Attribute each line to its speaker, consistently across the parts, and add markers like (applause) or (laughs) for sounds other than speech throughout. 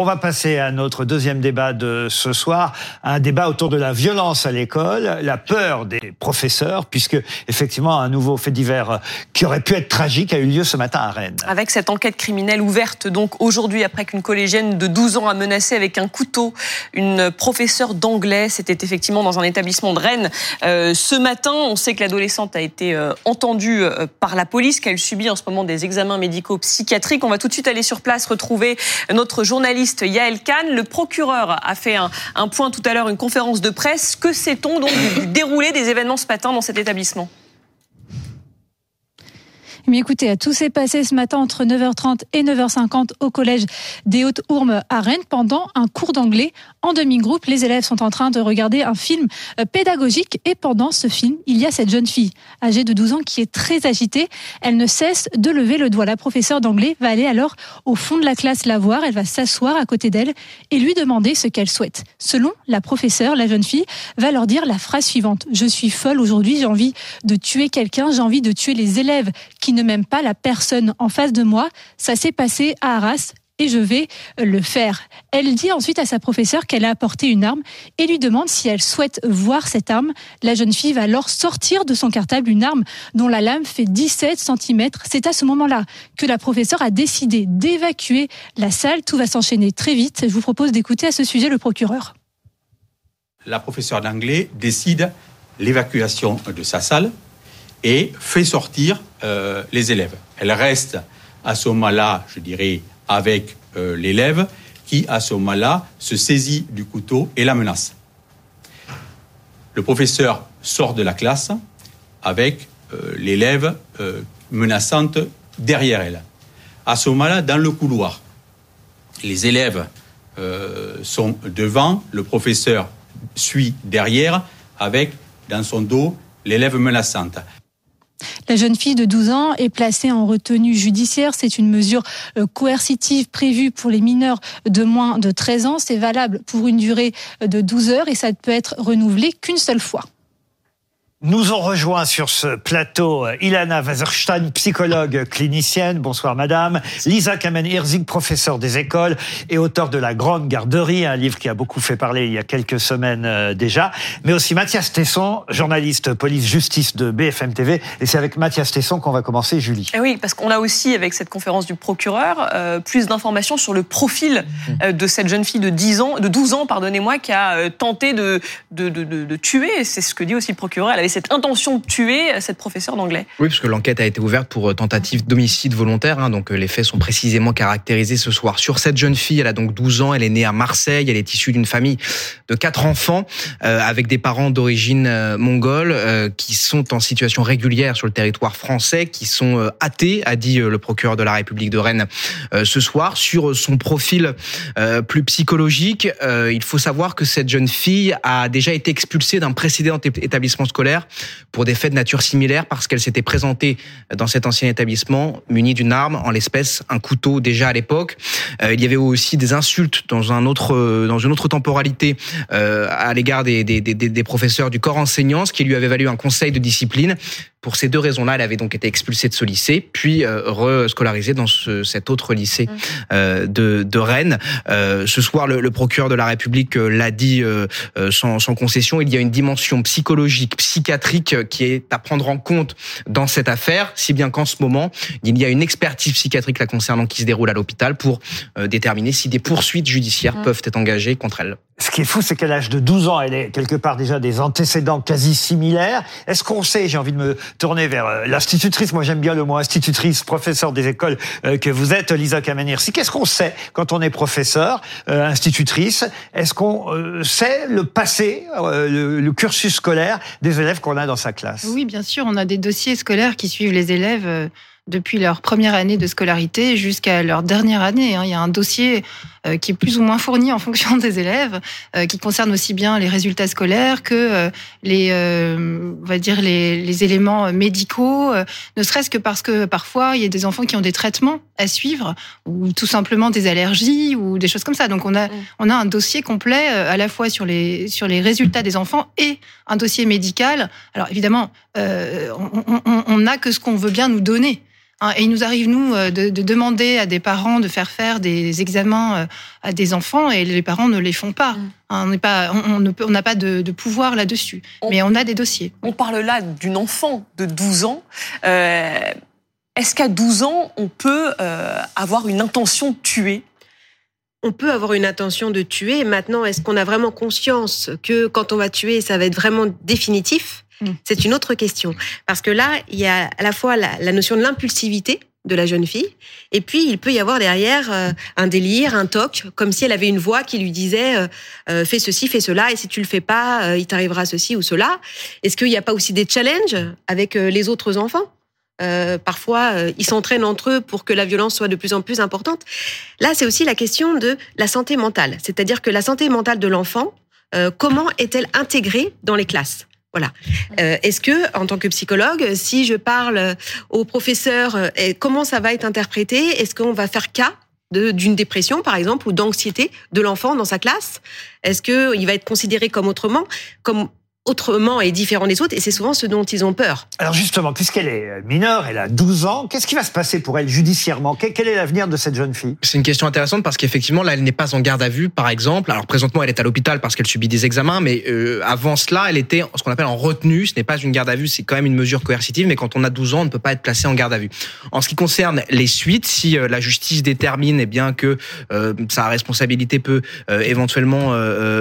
Speaker 1: On va passer à notre deuxième débat de ce soir, un débat autour de la violence à l'école, la peur des professeurs, puisque effectivement un nouveau fait divers qui aurait pu être tragique a eu lieu ce matin à Rennes.
Speaker 2: Avec cette enquête criminelle ouverte donc aujourd'hui après qu'une collégienne de 12 ans a menacé avec un couteau une professeure d'anglais, c'était effectivement dans un établissement de Rennes. Euh, ce matin, on sait que l'adolescente a été euh, entendue euh, par la police, qu'elle subit en ce moment des examens médicaux psychiatriques. On va tout de suite aller sur place retrouver notre journaliste Yael. Le procureur a fait un, point tout à l'heure, une conférence de presse. Que sait-on donc du déroulé des événements ce matin dans cet établissement?
Speaker 3: Mais écoutez, tout s'est passé ce matin entre 9h30 et 9h50 au collège des Hautes-Ourmes à Rennes pendant un cours d'anglais en demi-groupe. Les élèves sont en train de regarder un film euh, pédagogique et pendant ce film, il y a cette jeune fille âgée de 12 ans qui est très agitée. Elle ne cesse de lever le doigt. La professeure d'anglais va aller alors au fond de la classe la voir. Elle va s'asseoir à côté d'elle et lui demander ce qu'elle souhaite. Selon la professeure, la jeune fille va leur dire la phrase suivante. Je suis folle aujourd'hui, j'ai envie de tuer quelqu'un, j'ai envie de tuer les élèves qui ne m'aiment pas, la personne en face de moi. Ça s'est passé à Arras et je vais le faire. Elle dit ensuite à sa professeure qu'elle a apporté une arme et lui demande si elle souhaite voir cette arme. La jeune fille va alors sortir de son cartable une arme dont la lame fait 17 cm. C'est à ce moment-là que la professeure a décidé d'évacuer la salle. Tout va s'enchaîner très vite. Je vous propose d'écouter à ce sujet le procureur.
Speaker 4: La professeure d'anglais décide l'évacuation de sa salle et fait sortir euh, les élèves. Elle reste à ce moment-là, je dirais, avec euh, l'élève qui, à ce moment-là, se saisit du couteau et la menace. Le professeur sort de la classe avec euh, l'élève menaçante derrière elle. À ce moment-là, dans le couloir, les élèves sont devant, le professeur suit derrière avec dans son dos l'élève menaçante.
Speaker 3: La jeune fille de 12 ans est placée en retenue judiciaire. C'est une mesure euh, coercitive prévue pour les mineurs de moins de 13 ans. C'est valable pour une durée de 12 heures et ça ne peut être renouvelé qu'une seule fois.
Speaker 1: Nous ont rejoint sur ce plateau euh, Ilana Wazerstein, psychologue clinicienne. Bonsoir madame. Lisa Kamen-Hirzig, professeure des écoles et auteur de La Grande Garderie, un livre qui a beaucoup fait parler il y a quelques semaines euh, déjà. Mais aussi Mathias Tesson, journaliste police-justice de BFM TV. Et c'est avec Mathias Tesson qu'on va commencer, Julie.
Speaker 2: Eh oui, parce qu'on a aussi, avec cette conférence du procureur, euh, plus d'informations sur le profil de cette jeune fille de 10 ans, de 12 ans, pardonnez-moi, qui a tenté de, de, de, de tuer. C'est ce que dit aussi le procureur. Elle avait cette intention de tuer cette professeure d'anglais.
Speaker 5: Oui, parce que l'enquête a été ouverte pour euh, tentative d'homicide volontaire. Hein, donc euh, les faits sont précisément caractérisés ce soir. Sur cette jeune fille, elle a donc 12 ans, elle est née à Marseille, elle est issue d'une famille de quatre enfants euh, avec des parents d'origine mongole qui sont en situation régulière sur le territoire français, qui sont athées, a dit le procureur de la République de Rennes ce soir. Sur son profil plus psychologique, il faut savoir que cette jeune fille a déjà été expulsée d'un précédent établissement scolaire pour des faits de nature similaire parce qu'elle s'était présentée dans cet ancien établissement munie d'une arme, en l'espèce un couteau déjà à l'époque. Euh, il y avait aussi des insultes dans dans une autre temporalité euh, à l'égard des, des professeurs du corps enseignant, ce qui lui avait valu un conseil de discipline. Pour ces deux raisons-là, elle avait donc été expulsée de ce lycée, puis euh, rescolarisée dans ce, cet autre lycée mmh. euh, de, de, Rennes. Euh, ce soir, le, le, procureur de la République l'a dit euh, sans, sans, concession, il y a une dimension psychologique, psychiatrique qui est à prendre en compte dans cette affaire, si bien qu'en ce moment, il y a une expertise psychiatrique la concernant qui se déroule à l'hôpital pour déterminer si des poursuites judiciaires mmh. peuvent être engagées contre elle.
Speaker 1: Ce qui est fou, c'est qu'à l'âge de 12 ans, elle est quelque part déjà des antécédents quasi similaires. Est-ce qu'on sait, j'ai envie de me tourner vers euh, l'institutrice, moi j'aime bien le mot institutrice, professeur des écoles euh, que vous êtes, Lisa Si Qu'est-ce qu'on sait quand on est professeur, euh, institutrice? Est-ce qu'on sait le passé, le, cursus scolaire des élèves qu'on a dans sa classe?
Speaker 6: Oui, bien sûr, on a des dossiers scolaires qui suivent les élèves depuis leur première année de scolarité jusqu'à leur dernière année. Hein. Il y a un dossier qui est plus ou moins fourni en fonction des élèves, euh, qui concerne aussi bien les résultats scolaires que euh, les, on va dire les, les éléments médicaux, ne serait-ce que parce que parfois il y a des enfants qui ont des traitements à suivre ou tout simplement des allergies ou des choses comme ça. Donc on a mm. on a un dossier complet à la fois sur les sur les résultats des enfants et un dossier médical. Alors évidemment, on n'a que ce qu'on veut bien nous donner. Hein, et il nous arrive, nous, euh, de, de, demander à des parents de faire faire des examens euh, à des enfants et les parents ne les font pas. Mm. Hein, on n'a pas, on, n'a pas de, de pouvoir là-dessus. Mais on a des dossiers.
Speaker 2: On parle là d'une enfant de 12 ans. Euh, Est-ce qu'à 12 ans, on peut euh, avoir une intention de tuer?
Speaker 7: On peut avoir une intention de tuer. Maintenant, est-ce qu'on a vraiment conscience que quand on va tuer, ça va être vraiment définitif? Mm. C'est une autre question. Parce que là, il y a à la fois la, notion de l'impulsivité de la jeune fille, et puis il peut y avoir derrière euh, un délire, un toc, comme si elle avait une voix qui lui disait euh, euh, fais ceci, fais cela, et si tu le fais pas, il t'arrivera ceci ou cela. Est-ce qu'il n'y a pas aussi des challenges avec les autres enfants? Parfois, ils s'entraînent entre eux pour que la violence soit de plus en plus importante. Là, c'est aussi la question de la santé mentale, c'est-à-dire que la santé mentale de l'enfant, comment est-elle intégrée dans les classes? Voilà. Euh, Est-ce que, en tant que psychologue, si je parle au professeur, euh, comment ça va être interprété Est-ce qu'on va faire cas d'une dépression, par exemple, ou d'anxiété de l'enfant dans sa classe? Est-ce qu'il va être considéré comme autrement, comme autrement et différent des autres, et c'est souvent ce dont ils ont peur.
Speaker 1: Alors justement, puisqu'elle est mineure, elle a 12 ans, qu'est-ce qui va se passer pour elle judiciairement? Quel est l'avenir de cette jeune fille?
Speaker 5: C'est une question intéressante parce qu'effectivement, là, elle n'est pas en garde à vue, par exemple. Alors présentement, elle est à l'hôpital parce qu'elle subit des examens, mais euh, avant cela, elle était ce qu'on appelle en retenue. Ce n'est pas une garde à vue, c'est quand même une mesure coercitive, mais quand on a 12 ans, on ne peut pas être placé en garde à vue. En ce qui concerne les suites, si euh, la justice détermine eh bien que euh, sa responsabilité peut éventuellement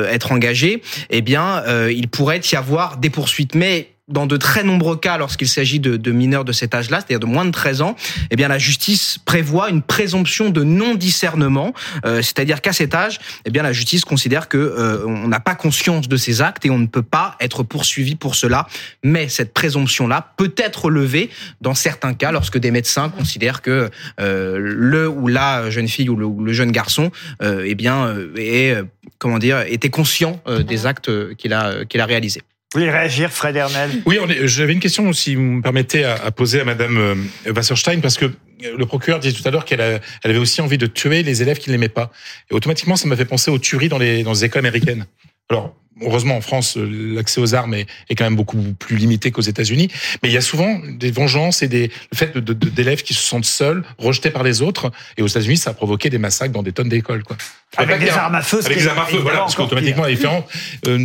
Speaker 5: être engagée, eh bien, il pourrait y avoir des poursuites. Mais dans de très nombreux cas, lorsqu'il s'agit de, de, mineurs de cet âge-là, c'est-à-dire de moins de 13 ans, eh bien la justice prévoit une présomption de non-discernement, euh, c'est-à-dire qu'à cet âge, eh bien la justice considère que euh, on n'a pas conscience de ces actes et on ne peut pas être poursuivi pour cela. Mais cette présomption-là peut être levée dans certains cas lorsque des médecins considèrent que euh, le ou la jeune fille ou le, jeune garçon, eh bien, est comment dire, était conscient des actes qu'il a qu'il a réalisés.
Speaker 1: Voulez réagir, Fred
Speaker 8: Oui, j'avais une question, si vous me permettez, à, poser à Madame euh, Wasserstein, parce que euh, le procureur disait tout à l'heure qu'elle elle avait aussi envie de tuer les élèves qui ne l'aimaient pas. Et automatiquement, ça m'a fait penser aux tueries dans les, dans les écoles américaines. Alors, heureusement, en France, euh, l'accès aux armes est, quand même beaucoup plus limité qu'aux États-Unis. Mais il y a souvent des vengeances et des, le fait d'élèves qui se sentent seuls, rejetés par les autres. Et aux États-Unis, ça a provoqué des massacres dans des tonnes d'écoles, quoi.
Speaker 1: Avec des armes à feu.
Speaker 8: Avec des armes à feu, voilà, parce qu'automatiquement, différent. Euh,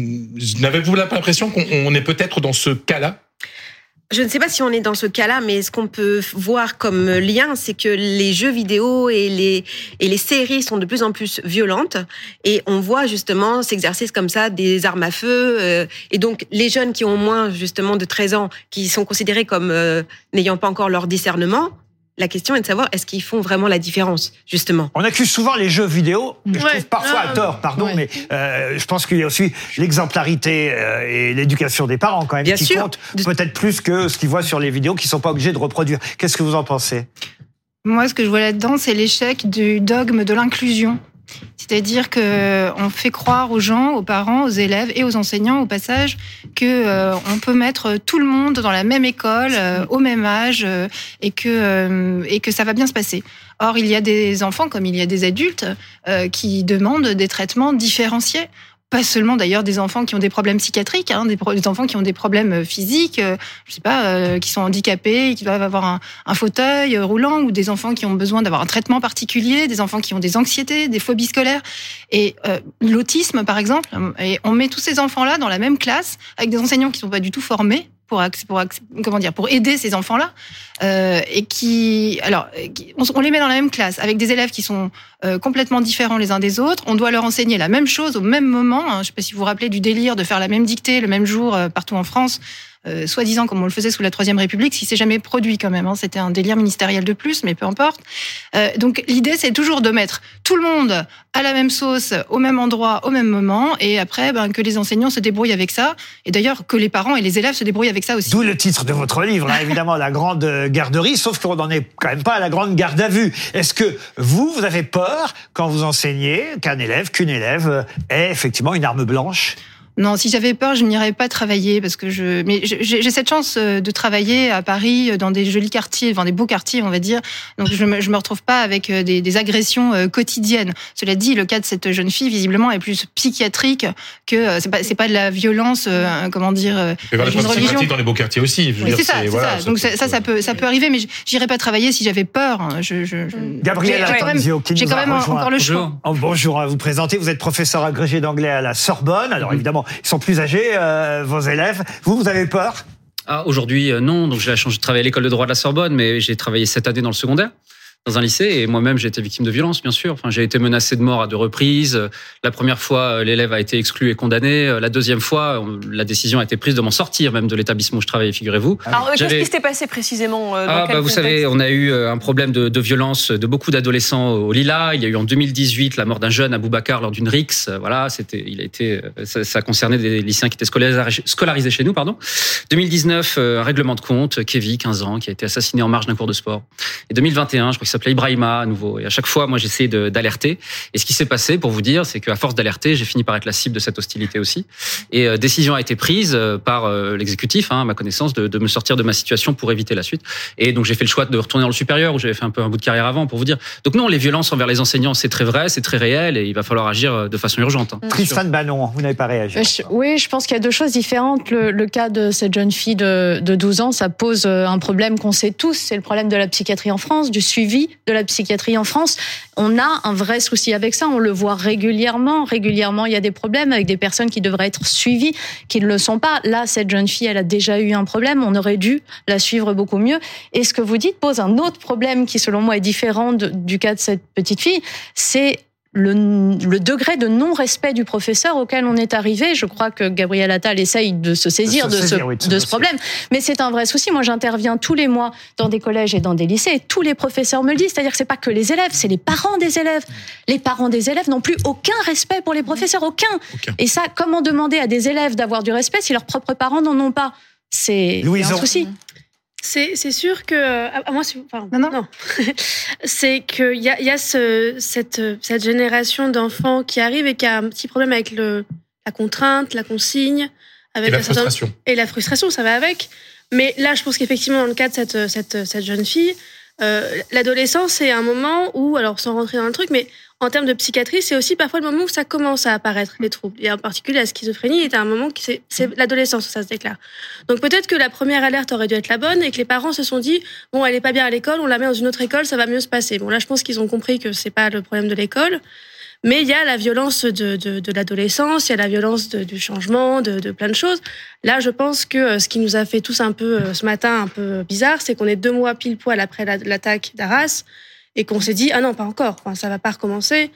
Speaker 8: N'avez-vous l'impression qu'on est peut-être dans ce cas-là?
Speaker 7: Je ne sais pas si on est dans ce cas-là, mais ce qu'on peut voir comme lien, c'est que les jeux vidéo et les, et les séries sont de plus en plus violentes et on voit justement s'exercer comme ça des armes à feu. Euh, et donc, les jeunes qui ont moins justement de 13 ans, qui sont considérés comme euh, n'ayant pas encore leur discernement, la question est de savoir est-ce qu'ils font vraiment la différence, justement?
Speaker 1: On accuse souvent les jeux vidéo, je trouve parfois à tort, pardon, mais euh, je pense qu'il y a aussi l'exemplarité euh, et l'éducation des parents quand même
Speaker 7: Bien
Speaker 1: qui
Speaker 7: sûr.
Speaker 1: comptent peut-être plus que ce qu'ils voient sur les vidéos qu'ils sont pas obligés de reproduire. Qu'est-ce que vous en pensez?
Speaker 6: Moi, ce que je vois là-dedans, c'est l'échec du dogme de l'inclusion. C'est-à-dire que on fait croire aux gens, aux parents, aux élèves et aux enseignants au passage que euh, on peut mettre tout le monde dans la même école euh, au même âge euh, et que et que ça va bien se passer. Or, il y a des enfants comme il y a des adultes qui demandent des traitements différenciés pas seulement d'ailleurs des enfants qui ont des problèmes psychiatriques, hein, des, enfants qui ont des problèmes euh, physiques, euh, je sais pas, euh, qui sont handicapés, qui doivent avoir un, un, fauteuil roulant, ou des enfants qui ont besoin d'avoir un traitement particulier, des enfants qui ont des anxiétés, des phobies scolaires, et l'autisme par exemple. Et on met tous ces enfants-là dans la même classe avec des enseignants qui sont pas du tout formés pour, pour comment dire pour aider ces enfants-là euh, et qui alors on, les met dans la même classe avec des élèves qui sont euh, complètement différents les uns des autres. On doit leur enseigner la même chose au même moment. Hein. Je ne sais pas si vous vous rappelez du délire de faire la même dictée le même jour euh, partout en France. Euh, soi-disant comme on le faisait sous la Troisième République, si c'est jamais produit quand même. Hein. C'était un délire ministériel de plus, mais peu importe. Euh, donc l'idée, c'est toujours de mettre tout le monde à la même sauce, au même endroit, au même moment, et après, ben, que les enseignants se débrouillent avec ça, et d'ailleurs que les parents et les élèves se débrouillent avec ça aussi.
Speaker 1: D'où le titre de votre livre, hein, (laughs) évidemment, la grande garderie, sauf qu'on n'en est quand même pas à la grande garde à vue. Est-ce que vous, vous avez peur quand vous enseignez qu'un élève, qu'une élève ait effectivement une arme blanche?
Speaker 6: Non, si j'avais peur, je n'irais pas travailler parce que je. Mais j'ai j'ai cette chance euh, de travailler à Paris euh, dans des jolis quartiers, dans des beaux quartiers, on va dire. Donc je me, je me retrouve pas avec euh, des, des agressions euh, quotidiennes. Cela dit, le cas de cette jeune fille visiblement est plus psychiatrique que euh, c'est pas c'est pas de la violence. euh, comment dire euh,
Speaker 8: problèmes
Speaker 6: religion.
Speaker 8: dans les beaux quartiers aussi.
Speaker 6: Oui, c'est ça,
Speaker 8: voilà,
Speaker 6: ça. Donc ça, ça, ça peut, ça peut arriver, mais j'irais pas travailler si j'avais peur. hein. Je, je, je-
Speaker 1: Gabriel
Speaker 6: j'ai- j'ai quand même,
Speaker 1: Atanzio, qui
Speaker 6: j'ai
Speaker 1: nous
Speaker 6: quand
Speaker 1: a
Speaker 6: même
Speaker 1: rejoint.
Speaker 6: encore le choix.
Speaker 5: Bonjour.
Speaker 1: Oh, bonjour à vous présenter. Vous êtes professeur agrégé d'anglais à la Sorbonne. Alors évidemment, ils sont plus âgés, euh, vos élèves. Vous, vous avez peur?
Speaker 9: Ah, aujourd'hui, euh, non. Donc, j'ai la de travailler à l'école de droit de la Sorbonne, mais j'ai travaillé cette année dans le secondaire, dans un lycée, et moi-même, j'ai été victime de violence, bien sûr. Enfin, j'ai été menacé de mort à deux reprises. La première fois, euh, l'élève a été exclu et condamné. Euh, La deuxième fois, la décision a été prise de m'en sortir, même de l'établissement où je travaillais, figurez-vous.
Speaker 2: Alors, euh, qu'est-ce qui s'était passé précisément dans
Speaker 9: Ah, bah, vous savez, on a eu un problème de, de violence de beaucoup d'adolescents au Lila. Il y a eu en 2018 la mort d'un jeune à Boubacar lors d'une rixe. Voilà, c'était, il a été, ça, ça concernait des lycéens qui étaient scolarisés, scolarisés chez nous, pardon. 2019, euh, un règlement de compte, Kevin, 15 ans, qui a été assassiné en marge d'un cours de sport. Et 2021, je crois qu'il s'appelait Ibrahima à nouveau. Et à chaque fois, moi, j'essayais de- d'alerter. Et ce qui s'est passé, pour vous dire, c'est qu'à force d'alerter, j'ai fini par être la cible de cette hostilité aussi. Et euh, décision a été prise euh, par euh, l'exécutif, hein, à ma connaissance, de, de me sortir de ma situation pour éviter la suite. Et donc j'ai fait le choix de retourner dans le supérieur où j'avais fait un peu un bout de carrière avant pour vous dire. Donc non, les violences envers les enseignants, c'est très vrai, c'est très réel et il va falloir agir euh, de façon urgente. hein.
Speaker 1: Tristan Bannon, vous n'avez pas réagi.
Speaker 10: Euh, je- Oui, je pense qu'il y a deux choses différentes. Le, le cas de cette jeune fille de, de 12 ans, ça pose un problème qu'on sait tous, c'est le problème de la psychiatrie en France, du suivi de la psychiatrie en France. On a un vrai souci avec ça, on le voit régulièrement. Régulièrement, il y a des problèmes avec des personnes qui devraient être suivies, qui ne le sont pas. Là, cette jeune fille, elle a déjà eu un problème, on aurait dû la suivre beaucoup mieux. Et ce que vous dites pose un autre problème qui, selon moi, est différent du cas de cette petite fille, c'est le, le degré de non-respect du professeur auquel on est arrivé. Je crois que Gabriel Attal essaye de se saisir
Speaker 1: De se
Speaker 10: ce,
Speaker 1: saisir, oui, de ce
Speaker 10: de ce
Speaker 1: dossier.
Speaker 10: problème. Mais c'est un vrai souci. Moi, j'interviens tous les mois dans des collèges et dans des lycées et tous les professeurs me le disent. C'est-à-dire que c'est pas que les élèves, c'est les parents des élèves. Les parents des élèves n'ont plus aucun respect pour les professeurs, aucun.
Speaker 8: Aucun.
Speaker 10: Et ça, comment demander à des élèves d'avoir du respect si leurs propres parents n'en ont pas? C'est un souci.
Speaker 11: C'est c'est sûr que à, à moi c'est pardon,
Speaker 6: Non, non. (laughs)
Speaker 11: c'est qu'il y a, il y a ce, cette cette génération d'enfants qui arrivent et qui a un petit problème avec le la contrainte, la consigne, avec
Speaker 8: Et la frustration.
Speaker 11: et la frustration, ça va avec. Mais là, je pense qu'effectivement, dans le cas de cette, cette, cette jeune fille, euh, l'adolescence, c'est un moment où, alors sans rentrer dans le truc, mais en termes de psychiatrie, c'est aussi parfois le moment où ça commence à apparaître, les troubles. Et en particulier, la schizophrénie est un moment qui, c'est, c'est l'adolescence où ça se déclare. Donc peut-être que la première alerte aurait dû être la bonne et que les parents se sont dit, bon, elle est pas bien à l'école, on la met dans une autre école, ça va mieux se passer. Bon, là, je pense qu'ils ont compris que c'est pas le problème de l'école. Mais il y a la violence de, de, de l'adolescence, il y a la violence de- du changement, de, plein de choses. Là, je pense que euh, ce qui nous a fait tous un peu euh, ce matin un peu bizarre, c'est qu'on est deux mois pile poil après la- l'attaque d'Arras et qu'on s'est dit ah non pas encore, enfin, ça va pas recommencer.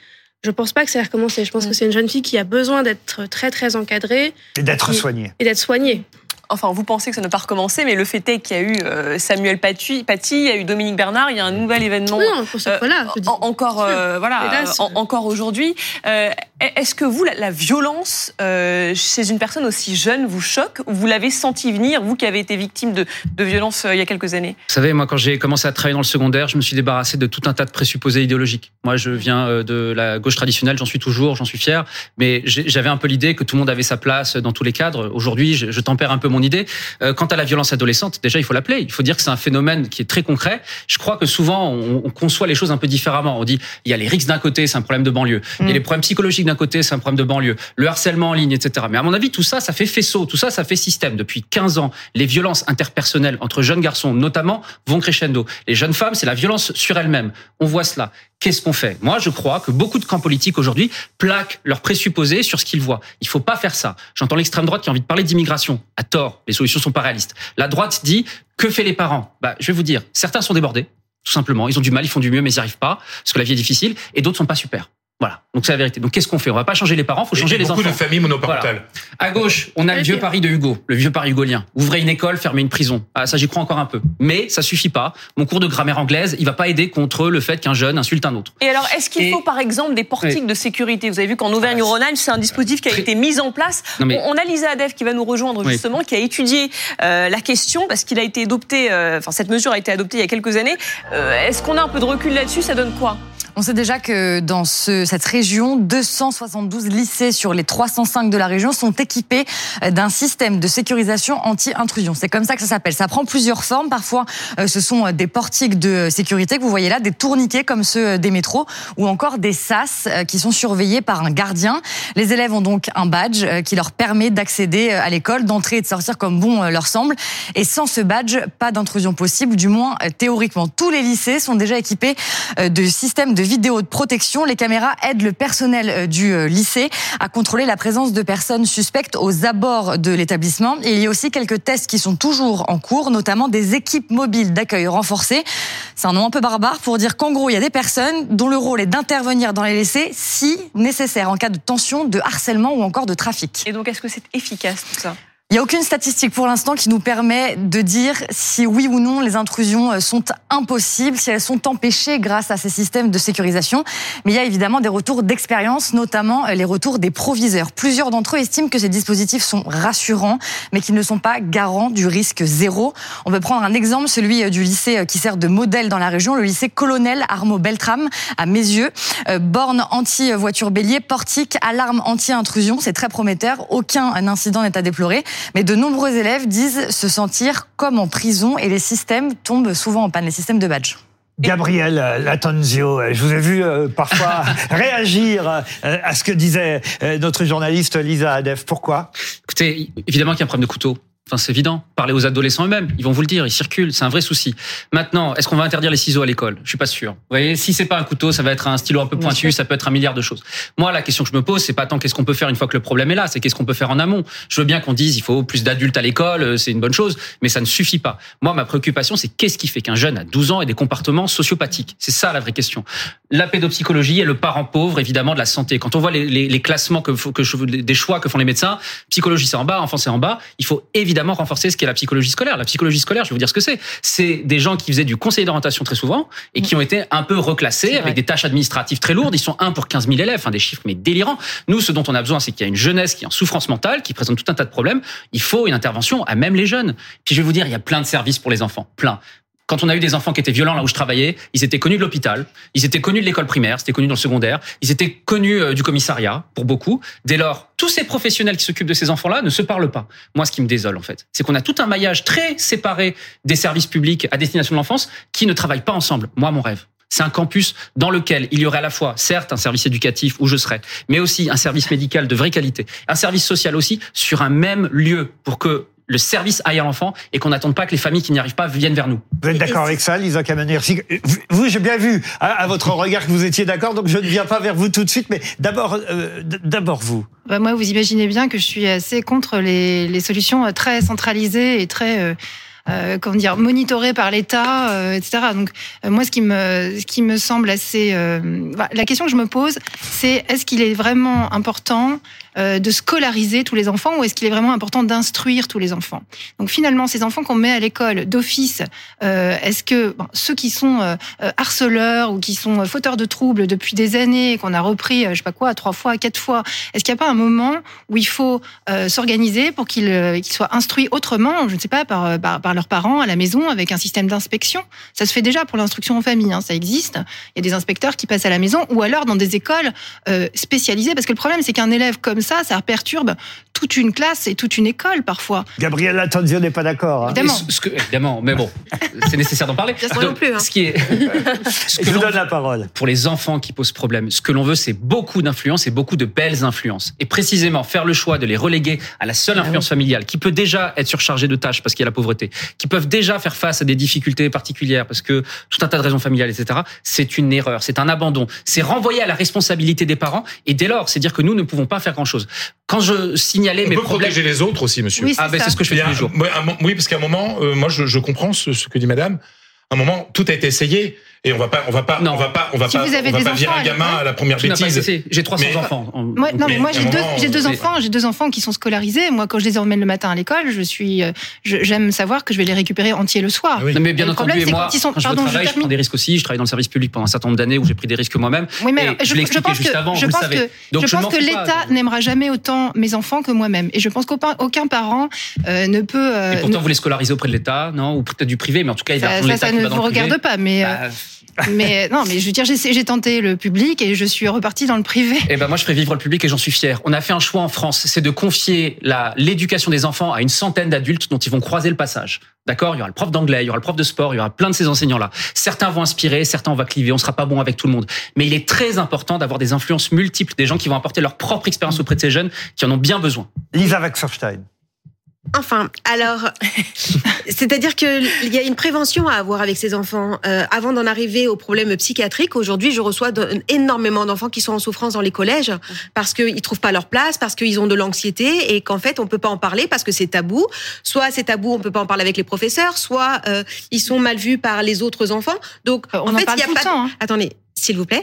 Speaker 11: Je pense pas que ça va recommencer. Je pense que c'est une jeune fille qui a besoin d'être très très encadrée
Speaker 1: Et d'être
Speaker 11: Oui.
Speaker 1: soigné.
Speaker 11: et d'être soignée.
Speaker 2: Enfin, vous pensez que ça n'a pas recommencé, mais le fait est qu'il y a eu euh, Samuel Paty, Paty, il y a eu Dominique Bernard, il y a un nouvel événement.
Speaker 11: Non, pour ce
Speaker 2: Euh,
Speaker 11: voilà, je dis.
Speaker 2: En- encore euh, voilà en- encore aujourd'hui Euh, est-ce que vous la, la violence euh, chez une personne aussi jeune vous choque ou vous l'avez senti venir vous qui avez été victime de, de violences euh, il y a quelques années?
Speaker 9: Vous savez, moi, quand j'ai commencé à travailler dans le secondaire, je me suis débarrassé de tout un tas de présupposés idéologiques. Moi, je viens euh, de la gauche traditionnelle, j'en suis toujours, j'en suis fier, mais j'avais un peu l'idée que tout le monde avait sa place dans tous les cadres. Aujourd'hui, je, je tempère un peu mon idée. Euh, quant à la violence adolescente, déjà, il faut l'appeler. Il faut dire que c'est un phénomène qui est très concret. Je crois que souvent, on, on conçoit les choses un peu différemment. On dit, il y a les rixes d'un côté, c'est un problème de banlieue. Il y a les problèmes psychologiques d'un côté, c'est un problème de banlieue. Le harcèlement en ligne, etc. Mais à mon avis, tout ça, ça fait faisceau, tout ça, ça fait système. Depuis 15 ans, les violences interpersonnelles entre jeunes garçons, notamment, vont crescendo. Les jeunes femmes, c'est la violence sur elles-mêmes. On voit cela. Qu'est-ce qu'on fait? Moi, je crois que beaucoup de camps politiques aujourd'hui plaquent leurs présupposés sur ce qu'ils voient. Il faut pas faire ça. J'entends l'extrême droite qui a envie de parler d'immigration. À tort, les solutions sont pas réalistes. La droite dit que fait les parents? Bah, je vais vous dire, certains sont débordés, tout simplement. Ils ont du mal, ils font du mieux, mais ils n'y arrivent pas parce que la vie est difficile. Et d'autres sont pas super. Voilà. Donc c'est la vérité. Donc qu'est-ce qu'on fait? On va pas changer les parents, faut
Speaker 8: Et
Speaker 9: changer les
Speaker 8: beaucoup
Speaker 9: enfants.
Speaker 8: de familles monoparentales.
Speaker 9: À gauche, on a le vieux Paris de Hugo, le vieux Paris hugolien. Ouvrez une école, fermez une prison. Ah, ça, j'y crois encore un peu. Mais ça suffit pas. Mon cours de grammaire anglaise, il va pas aider contre le fait qu'un jeune insulte un autre.
Speaker 2: Et alors, est-ce qu'il
Speaker 9: Et-
Speaker 2: faut par exemple des portiques de sécurité? Vous avez vu qu'en Auvergne-Rhône-Alpes, c'est un dispositif qui a
Speaker 9: Très-
Speaker 2: été mis en place.
Speaker 9: Non, mais-
Speaker 2: On a Lisa Adef qui va nous rejoindre
Speaker 9: Oui.
Speaker 2: justement, qui a étudié euh, la question parce qu'il a été adopté. euh, Enfin, cette mesure a été adoptée il y a quelques années. Euh, est-ce qu'on a un peu de recul là-dessus? Ça donne quoi?
Speaker 12: On sait déjà que dans ce, cette région, 272 lycées sur les 305 de la région sont équipés d'un système de sécurisation anti-intrusion. C'est comme ça que ça s'appelle. Ça prend plusieurs formes. Parfois, euh, ce sont des portiques de sécurité que vous voyez là, des tourniquets comme ceux des métros, ou encore des sas euh, qui sont surveillés par un gardien. Les élèves ont donc un badge euh, qui leur permet d'accéder à l'école, d'entrer et de sortir comme bon leur semble. Et sans ce badge, pas d'intrusion possible, du moins théoriquement. Tous les lycées sont déjà équipés de systèmes de vidéo de protection. Les caméras aident le personnel du lycée à contrôler la présence de personnes suspectes aux abords de l'établissement. Il y a aussi quelques tests qui sont toujours en cours, notamment des équipes mobiles d'accueil renforcées. C'est un nom un peu barbare pour dire qu'en gros, il y a des personnes dont le rôle est d'intervenir dans les lycées si nécessaire en cas de tension, de harcèlement ou encore de trafic.
Speaker 2: Et donc, est-ce que c'est efficace tout ça?
Speaker 12: Il n'y a aucune statistique pour l'instant qui nous permet de dire si oui ou non les intrusions euh, sont impossibles, si elles sont empêchées grâce à ces systèmes de sécurisation. Mais il y a évidemment des retours d'expérience, notamment euh, les retours des proviseurs. Plusieurs d'entre eux estiment que ces dispositifs sont rassurants, mais qu'ils ne sont pas garants du risque zéro. On peut prendre un exemple, celui euh, du lycée qui sert de modèle dans la région, le lycée Colonel Armo Beltram à Mézieux. Borne anti-voiture bélier, portique, alarme anti-intrusion, c'est très prometteur. Aucun incident n'est à déplorer. Mais de nombreux élèves disent se sentir comme en prison et les systèmes tombent souvent en panne, les systèmes de badge.
Speaker 1: Gabriel Latanzio, je vous ai vu euh, parfois (laughs) réagir euh, à ce que disait euh, notre journaliste Lisa Adef. Pourquoi?
Speaker 9: Écoutez, évidemment qu'il y a un problème de couteau. Enfin, c'est évident. Parlez aux adolescents eux-mêmes. Ils vont vous le dire. Ils circulent. C'est un vrai souci. Maintenant, est-ce qu'on va interdire les ciseaux à l'école? Je suis pas sûr. Vous voyez, si c'est pas un couteau, ça va être un stylo un peu pointu. Ça peut être un milliard de choses. Moi, la question que je me pose, c'est pas tant qu'est-ce qu'on peut faire une fois que le problème est là. C'est qu'est-ce qu'on peut faire en amont. Je veux bien qu'on dise il faut plus d'adultes à l'école. Euh, c'est une bonne chose, mais ça ne suffit pas. Moi, ma préoccupation, c'est qu'est-ce qui fait qu'un jeune à 12 ans ait des comportements sociopathiques? C'est ça la vraie question. La pédopsychologie et le parent pauvre, évidemment, de la santé. Quand on voit les, les, les classements que, des choix que font les médecins, psychologie c'est en bas, enfant c'est en bas. Il faut évidemment renforcer ce qui est la psychologie scolaire. La psychologie scolaire, je vais vous dire ce que c'est. C'est des gens qui faisaient du conseil d'orientation très souvent et qui ont été un peu reclassés avec des tâches administratives très lourdes. Ils sont un pour 15 000 élèves, enfin des chiffres mais délirants. Nous, ce dont on a besoin, c'est qu'il y a une jeunesse qui est en souffrance mentale, qui présente tout un tas de problèmes. Il faut une intervention à même les jeunes. Puis je vais vous dire, il y a plein de services pour les enfants, plein quand on a eu des enfants qui étaient violents là où je travaillais, ils étaient connus de l'hôpital, ils étaient connus de l'école primaire, c'était connu dans le secondaire, ils étaient connus euh, du commissariat pour beaucoup. Dès lors, tous ces professionnels qui s'occupent de ces enfants-là ne se parlent pas. Moi, ce qui me désole en fait, c'est qu'on a tout un maillage très séparé des services publics à destination de l'enfance qui ne travaillent pas ensemble. Moi, mon rêve, c'est un campus dans lequel il y aurait à la fois, certes, un service éducatif où je serais, mais aussi un service médical de vraie qualité, un service social aussi sur un même lieu pour que le service aille à l'enfant et qu'on n'attende pas que les familles qui n'y arrivent pas viennent vers nous.
Speaker 1: Vous êtes d'accord avec ça, Lisa Kamener Vous, j'ai bien vu à, votre regard que vous étiez d'accord, donc je ne viens pas vers vous tout de suite, mais d'abord, euh, d'abord vous.
Speaker 6: Bah moi, vous imaginez bien que je suis assez contre les, les solutions euh, très centralisées et très euh, euh, comment dire, monitoré par l'État, euh, etc. Donc euh, moi, ce qui me, ce qui me semble assez, la question que je me pose, c'est est-ce qu'il est vraiment important de scolariser tous les enfants ou est-ce qu'il est vraiment important d'instruire tous les enfants? Donc finalement, ces enfants qu'on met à l'école d'office, est-ce que ceux qui sont harceleurs ou qui sont fauteurs de troubles depuis des années, qu'on a repris, je sais pas quoi, trois fois, quatre fois, est-ce qu'il n'y a pas un moment où il faut s'organiser pour qu'ils soient instruits autrement, je ne sais pas, par, par, leurs parents à la maison avec un système d'inspection? Ça se fait déjà pour l'instruction en famille, hein, ça existe. Il y a des inspecteurs qui passent à la maison ou alors dans des écoles euh, spécialisées. Parce que le problème, c'est qu'un élève comme ça, ça perturbe toute une classe et toute une école parfois.
Speaker 1: Gabriel Latanzio n'est pas d'accord.
Speaker 6: Hein. Évidemment.
Speaker 9: Ce que, évidemment, mais bon, c'est nécessaire d'en parler.
Speaker 7: non plus. Hein.
Speaker 9: Ce qui est,
Speaker 1: ce que Je vous donne la parole.
Speaker 9: Pour les enfants qui posent problème, ce que l'on veut, c'est beaucoup d'influence et beaucoup de belles influences. Et précisément, faire le choix de les reléguer à la seule ah influence familiale, qui peut déjà être surchargée de tâches parce qu'il y a la pauvreté, qui peuvent déjà faire face à des difficultés particulières parce que tout un tas de raisons familiales, etc. C'est une erreur, c'est un abandon, c'est renvoyer à la responsabilité des parents et dès lors, c'est dire que nous ne pouvons pas faire grand Quand je signalais
Speaker 8: On
Speaker 9: mes
Speaker 8: peut
Speaker 9: problèmes,
Speaker 8: protéger les autres aussi, monsieur.
Speaker 6: Oui,
Speaker 9: ah ben c'est ce que je fais tous les jours.
Speaker 8: Oui, parce qu'à un moment, euh, moi, je, je comprends ce, ce que dit Madame. À un moment, tout a été essayé et on va pas, on va pas,
Speaker 9: Non.
Speaker 8: on va pas, on va
Speaker 6: Si
Speaker 8: pas,
Speaker 6: vous avez
Speaker 8: on va
Speaker 6: des
Speaker 8: pas virer
Speaker 6: enfants
Speaker 8: un
Speaker 6: à
Speaker 8: gamin à la première bêtise.
Speaker 9: J'ai 300
Speaker 8: Mais-
Speaker 9: enfants. En-
Speaker 6: Moi, non, mais
Speaker 8: Mais
Speaker 6: moi j'ai
Speaker 8: un
Speaker 6: deux, j'ai deux enfants, j'ai deux enfants qui sont scolarisés. Moi, quand je les emmène le matin à l'école, je suis, euh, j'aime savoir que je vais les récupérer entiers le soir.
Speaker 8: Oui.
Speaker 9: Non, mais
Speaker 6: Et
Speaker 9: bien
Speaker 6: le
Speaker 9: entendu,
Speaker 6: problème,
Speaker 9: et moi,
Speaker 6: quand ils sont-
Speaker 9: quand je
Speaker 6: pardon, je
Speaker 9: travaille, je, prends des risques aussi. Je travaille dans le service public pendant un certain nombre d'années où j'ai pris des risques moi-même.
Speaker 6: Oui, mais alors,
Speaker 9: je
Speaker 6: pense
Speaker 9: juste
Speaker 6: que,
Speaker 9: avant,
Speaker 6: je pense que,
Speaker 9: Donc,
Speaker 6: je
Speaker 9: je
Speaker 6: pense
Speaker 9: m'en
Speaker 6: que
Speaker 9: fous
Speaker 6: l'État n'aimera jamais autant mes enfants que moi-même. Et je pense qu'aucun aucun parent euh, ne peut. euh,
Speaker 9: Et pourtant, vous les scolarisez auprès de l'État, non? Ou peut-être du privé, mais en tout cas, il va
Speaker 6: ça, ne vous regarde pas, mais. Euh, Mais non, mais je veux dire, j'ai j'ai tenté le public et je suis repartie dans le privé.
Speaker 9: Eh ben moi, je ferai vivre le public et j'en suis fier. On a fait un choix en France, c'est de confier l'éducation des enfants à une centaine d'adultes dont ils vont croiser le passage. D'accord? Il y aura le prof d'anglais, il y aura le prof de sport, il y aura plein de ces enseignants-là. Certains vont inspirer, certains on va cliver, on sera pas bon avec tout le monde. Mais il est très important d'avoir des influences multiples, des gens qui vont apporter leur propre expérience auprès de ces jeunes qui en ont bien besoin.
Speaker 1: Lisa Waxerstein.
Speaker 7: Enfin, alors, (laughs) c'est-à-dire qu'il y a une prévention à avoir avec ces enfants. Euh, avant d'en arriver aux problèmes psychiatriques, aujourd'hui, je reçois de- énormément d'enfants qui sont en souffrance dans les collèges parce qu'ils trouvent pas leur place, parce qu'ils ont de l'anxiété et qu'en fait, on peut pas en parler parce que c'est tabou. Soit c'est tabou, on peut pas en parler avec les professeurs, soit euh, ils sont mal vus par les autres enfants. Donc,
Speaker 6: Euh, on
Speaker 7: en
Speaker 6: en
Speaker 7: fait,
Speaker 6: parle
Speaker 7: il y a pas.
Speaker 6: temps, hein.
Speaker 7: Attendez. S'il vous plaît,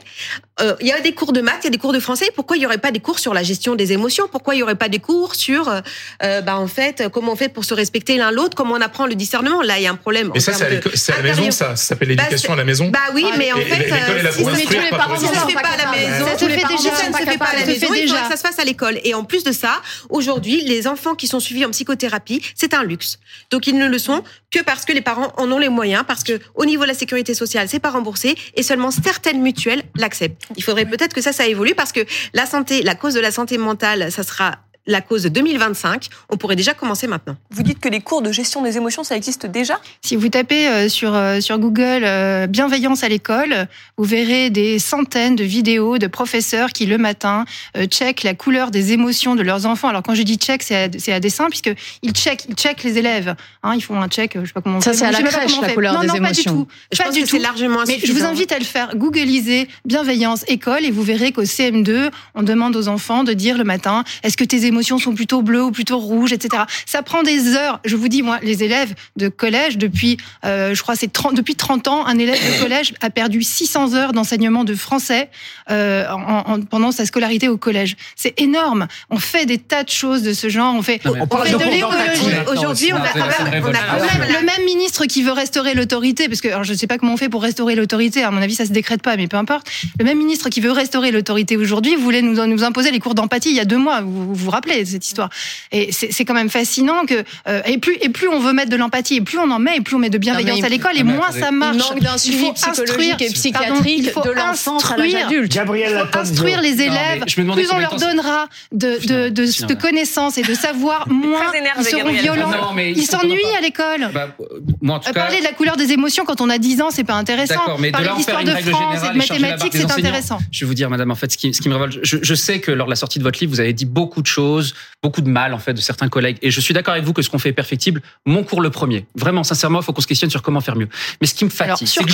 Speaker 7: Euh, il y a des cours de maths, il y a des cours de français. Pourquoi il y aurait pas des cours sur la gestion des émotions? Pourquoi il y aurait pas des cours sur, euh, euh, bah en fait, comment on fait pour se respecter l'un l'autre Comment on apprend le discernement? Là, il y a un problème.
Speaker 8: Et
Speaker 7: en
Speaker 8: ça, c'est à à la maison, ça. Ça s'appelle l'éducation à la maison.
Speaker 7: Bah oui, mais en fait, si- mais ça ne se fait pas à la maison.
Speaker 6: Ça se fait déjà,
Speaker 7: Ça ne se fait pas à la
Speaker 6: ça se
Speaker 7: maison.
Speaker 6: fait
Speaker 7: Il faudrait
Speaker 6: déjà.
Speaker 7: que ça se fasse à l'école. Et en plus de ça, aujourd'hui, les enfants qui sont suivis en psychothérapie, c'est un luxe. Donc ils ne le sont que parce que les parents en ont les moyens, parce que au niveau de la sécurité sociale, c'est pas remboursé et seulement certaines mutuelles l'acceptent. Il faudrait peut-être que ça, ça évolue parce que la santé, la cause de la santé mentale, ça sera la cause de 2025. On pourrait déjà commencer maintenant.
Speaker 2: Vous dites que les cours de gestion des émotions, ça existe déjà?
Speaker 6: Si vous tapez euh, sur, euh, sur Google euh, bienveillance à l'école, vous verrez des centaines de vidéos de professeurs qui le matin euh, checkent la couleur des émotions de leurs enfants. Alors quand je dis check, c'est à, c'est à dessein puisque ils checkent, ils checkent les élèves. Hein, ils font un check, je sais pas comment on
Speaker 10: Ça,
Speaker 6: fait.
Speaker 10: c'est à la crèche, la couleur
Speaker 6: non,
Speaker 10: des
Speaker 6: non, pas du
Speaker 10: émotions.
Speaker 6: tout.
Speaker 7: Je
Speaker 6: pas
Speaker 7: pense
Speaker 6: du
Speaker 7: que
Speaker 6: tout.
Speaker 7: c'est largement
Speaker 6: Mais je vous invite à le faire. Googliser bienveillance école et vous verrez qu'au CM2, on demande aux enfants de dire le matin est-ce que tes émotions sont plutôt bleues ou plutôt rouges, etc. Ça prend des heures. Je vous dis, moi, les élèves de collège, depuis, euh, je crois, c'est 30, depuis 30 ans, un élève de (coughs) collège a perdu 600 heures d'enseignement de français euh, en- en- pendant sa scolarité au collège. C'est énorme. On fait des tas de choses de ce genre. On fait,
Speaker 9: Non, mais-
Speaker 6: on
Speaker 1: parle
Speaker 6: fait
Speaker 1: de
Speaker 6: l'écologie.
Speaker 7: Aujourd'hui, on a
Speaker 9: C'est
Speaker 7: quand
Speaker 9: une
Speaker 7: même, on a
Speaker 9: révolte.
Speaker 7: quand
Speaker 6: Le
Speaker 7: même
Speaker 6: même, le même ministre qui veut restaurer l'autorité, parce que alors, je ne sais pas comment on fait pour restaurer l'autorité, à mon avis ça se décrète pas, mais peu importe. Le même ministre qui veut restaurer l'autorité aujourd'hui voulait nous, nous imposer les cours d'empathie il y a deux mois. Vous vous, vous rappelez cette histoire Et c'est quand même fascinant que euh, et plus et plus on veut mettre de l'empathie, et plus on en met, et plus on met de bienveillance à l'école, et
Speaker 9: mais
Speaker 6: moins ça
Speaker 10: Il
Speaker 6: marche.
Speaker 10: manque d'un
Speaker 6: Il
Speaker 10: suivi
Speaker 6: faut
Speaker 10: psychologique et
Speaker 6: instruire- pardon,
Speaker 10: psychiatrique
Speaker 6: il faut
Speaker 10: de à l'âge
Speaker 6: instruire-
Speaker 10: adulte.
Speaker 1: Gabriel
Speaker 6: il faut
Speaker 1: Latonne,
Speaker 6: instruire les élèves.
Speaker 9: je me demandais
Speaker 6: plus on leur donnera de, de, de,
Speaker 9: Putain,
Speaker 6: de
Speaker 9: ouais.
Speaker 6: connaissances et de savoir, (laughs) moins
Speaker 2: énervé,
Speaker 6: ils seront
Speaker 2: Gabriel.
Speaker 6: violents.
Speaker 9: Non, mais
Speaker 6: Ils s'ennuient à l'école.
Speaker 9: Bah, euh, moi, en tout cas,
Speaker 6: Parler de la couleur des émotions quand on a 10 ans, c'est pas intéressant.
Speaker 9: Mais
Speaker 6: Parler d'histoire de France et de mathématiques, c'est intéressant.
Speaker 9: Je vais vous dire, madame, en fait, ce qui, ce qui me révolte, je, je sais que lors de la sortie de votre livre, vous avez dit beaucoup de choses, beaucoup de mal, en fait, de certains collègues. Et je suis d'accord avec vous que ce qu'on fait est perfectible. Mon cours le premier. Vraiment, sincèrement, il faut qu'on se questionne sur comment faire mieux. Mais ce qui me fatigue, c'est que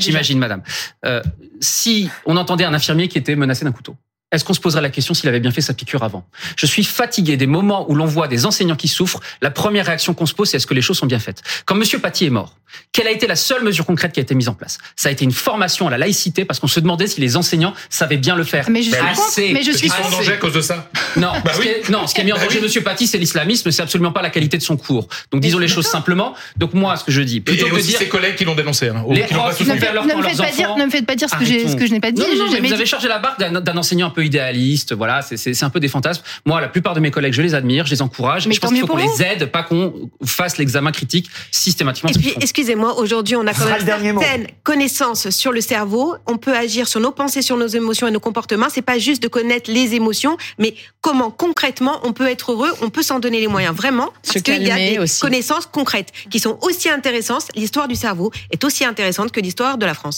Speaker 9: j'imagine, madame, euh, si on entendait un infirmier qui était menacé d'un couteau, est-ce qu'on se poserait la question s'il avait bien fait sa piqûre avant? Je suis fatigué des moments où l'on voit des enseignants qui souffrent. La première réaction qu'on se pose, c'est est-ce que les choses sont bien faites? Quand Monsieur Paty est mort, quelle a été la seule mesure concrète qui a été mise en place? Ça a été une formation à la laïcité parce qu'on se demandait si les enseignants savaient bien le faire.
Speaker 6: Mais je suis
Speaker 9: Assez.
Speaker 6: contre, mais je suis
Speaker 8: qu'ils sont en danger à cause de ça?
Speaker 9: Non,
Speaker 8: Bah
Speaker 9: ce qui est, non, ce qui a mis en
Speaker 8: Bah
Speaker 9: danger
Speaker 8: oui.
Speaker 9: Monsieur Paty, c'est l'islamisme, c'est absolument pas la qualité de son cours. Donc disons les choses simplement. Donc moi, ce que je dis, plutôt
Speaker 8: et
Speaker 9: que de
Speaker 8: aussi
Speaker 9: dire
Speaker 8: ses collègues qui l'ont dénoncé. Hein,
Speaker 9: Les
Speaker 8: qui l'ont pas soutenu.
Speaker 6: Ne me faites pas dire,
Speaker 9: enfants.
Speaker 6: ne me faites pas dire ce que je n'ai pas dit.
Speaker 9: Non, non, mais vous avez chargé la d'un d'un enseignant un peu idéaliste. Voilà, c'est- un peu des fantasmes. Moi, la plupart de mes collègues, je les admire, je les encourage.
Speaker 6: Mais
Speaker 9: je pense qu'il faut qu'on les aide, pas qu'on fasse l'examen critique systématiquement.
Speaker 7: Et puis, excusez-moi, aujourd'hui, on a quand même certaines connaissances sur le cerveau. On peut agir sur nos pensées, sur nos émotions et nos comportements. C'est pas juste de connaître les émotions, mais comment concrètement on peut être heureux, on peut s'en donner les moyens, vraiment. Parce qu'il y a des
Speaker 10: aussi.
Speaker 7: connaissances concrètes qui sont aussi intéressantes. L'histoire du cerveau est aussi intéressante que l'histoire de la France.